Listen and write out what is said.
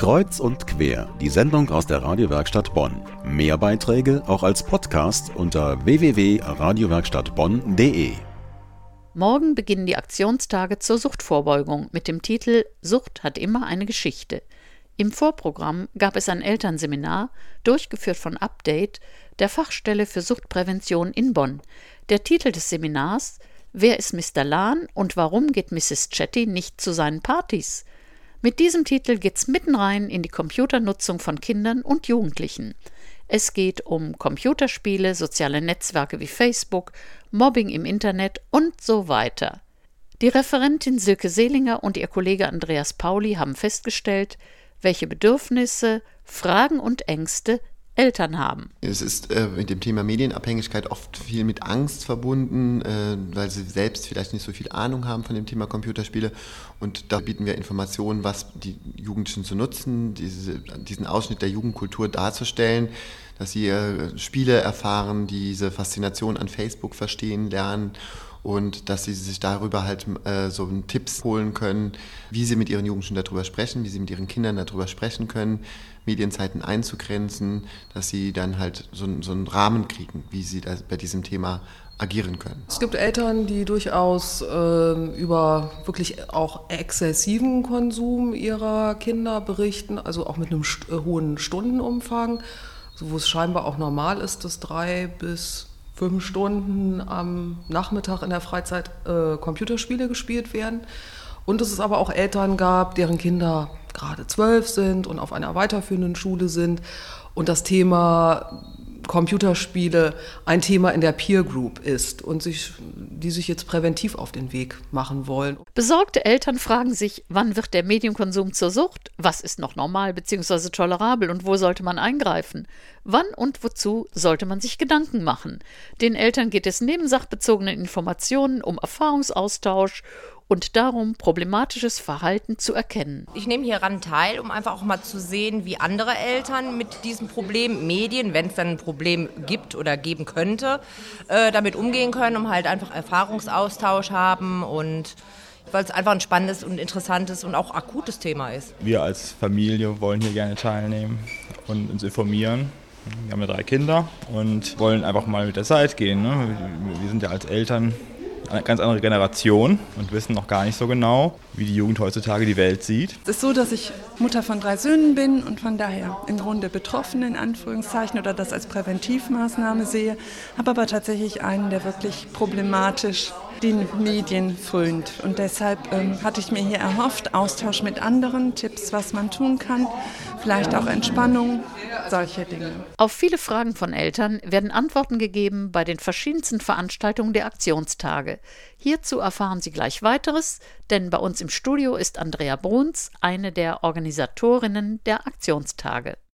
Kreuz und quer, die Sendung aus der Radiowerkstatt Bonn. Mehr Beiträge auch als Podcast unter www.radiowerkstattbonn.de. Morgen beginnen die Aktionstage zur Suchtvorbeugung mit dem Titel Sucht hat immer eine Geschichte. Im Vorprogramm gab es ein Elternseminar, durchgeführt von Update, der Fachstelle für Suchtprävention in Bonn. Der Titel des Seminars Wer ist Mr. Lahn und warum geht Mrs. Chetty nicht zu seinen Partys? Mit diesem Titel geht's mitten rein in die Computernutzung von Kindern und Jugendlichen. Es geht um Computerspiele, soziale Netzwerke wie Facebook, Mobbing im Internet und so weiter. Die Referentin Silke Seelinger und ihr Kollege Andreas Pauli haben festgestellt, welche Bedürfnisse, Fragen und Ängste Eltern haben. Es ist äh, mit dem Thema Medienabhängigkeit oft viel mit Angst verbunden, äh, weil sie selbst vielleicht nicht so viel Ahnung haben von dem Thema Computerspiele. Und da bieten wir Informationen, was die Jugendlichen zu nutzen, diese, diesen Ausschnitt der Jugendkultur darzustellen, dass sie äh, Spiele erfahren, diese Faszination an Facebook verstehen lernen und dass sie sich darüber halt äh, so Tipps holen können, wie sie mit ihren Jugendlichen darüber sprechen, wie sie mit ihren Kindern darüber sprechen können, Medienzeiten einzugrenzen, dass sie dann halt so, so einen Rahmen kriegen, wie sie bei diesem Thema agieren können. Es gibt Eltern, die durchaus äh, über wirklich auch exzessiven Konsum ihrer Kinder berichten, also auch mit einem st äh, hohen Stundenumfang, also wo es scheinbar auch normal ist, dass drei bis fünf Stunden am Nachmittag in der Freizeit äh, Computerspiele gespielt werden. Und dass es aber auch Eltern gab, deren Kinder gerade zwölf sind und auf einer weiterführenden Schule sind und das Thema Computerspiele ein Thema in der Peer Group ist und sich, die sich jetzt präventiv auf den Weg machen wollen. Besorgte Eltern fragen sich, wann wird der Medienkonsum zur Sucht? Was ist noch normal bzw. tolerabel und wo sollte man eingreifen? Wann und wozu sollte man sich Gedanken machen? Den Eltern geht es neben sachbezogenen Informationen um Erfahrungsaustausch und darum, problematisches Verhalten zu erkennen. Ich nehme hieran teil, um einfach auch mal zu sehen, wie andere Eltern mit diesem Problem Medien, wenn es dann ein Problem gibt oder geben könnte, äh, damit umgehen können, um halt einfach Erfahrungsaustausch haben und weil es einfach ein spannendes und interessantes und auch akutes Thema ist. Wir als Familie wollen hier gerne teilnehmen und uns informieren. Wir haben ja drei Kinder und wollen einfach mal mit der Zeit gehen. Ne? Wir sind ja als Eltern eine ganz andere Generation und wissen noch gar nicht so genau, wie die Jugend heutzutage die Welt sieht. Es ist so, dass ich Mutter von drei Söhnen bin und von daher im Grunde betroffen in Anführungszeichen oder das als Präventivmaßnahme sehe, habe aber tatsächlich einen, der wirklich problematisch den Medien frönt. Und deshalb ähm, hatte ich mir hier erhofft, Austausch mit anderen, Tipps, was man tun kann, vielleicht auch Entspannung, solche Dinge. Auf viele Fragen von Eltern werden Antworten gegeben bei den verschiedensten Veranstaltungen der Aktionstage. Hierzu erfahren Sie gleich weiteres, denn bei uns im Studio ist Andrea Bruns, eine der Organisatorinnen der Aktionstage.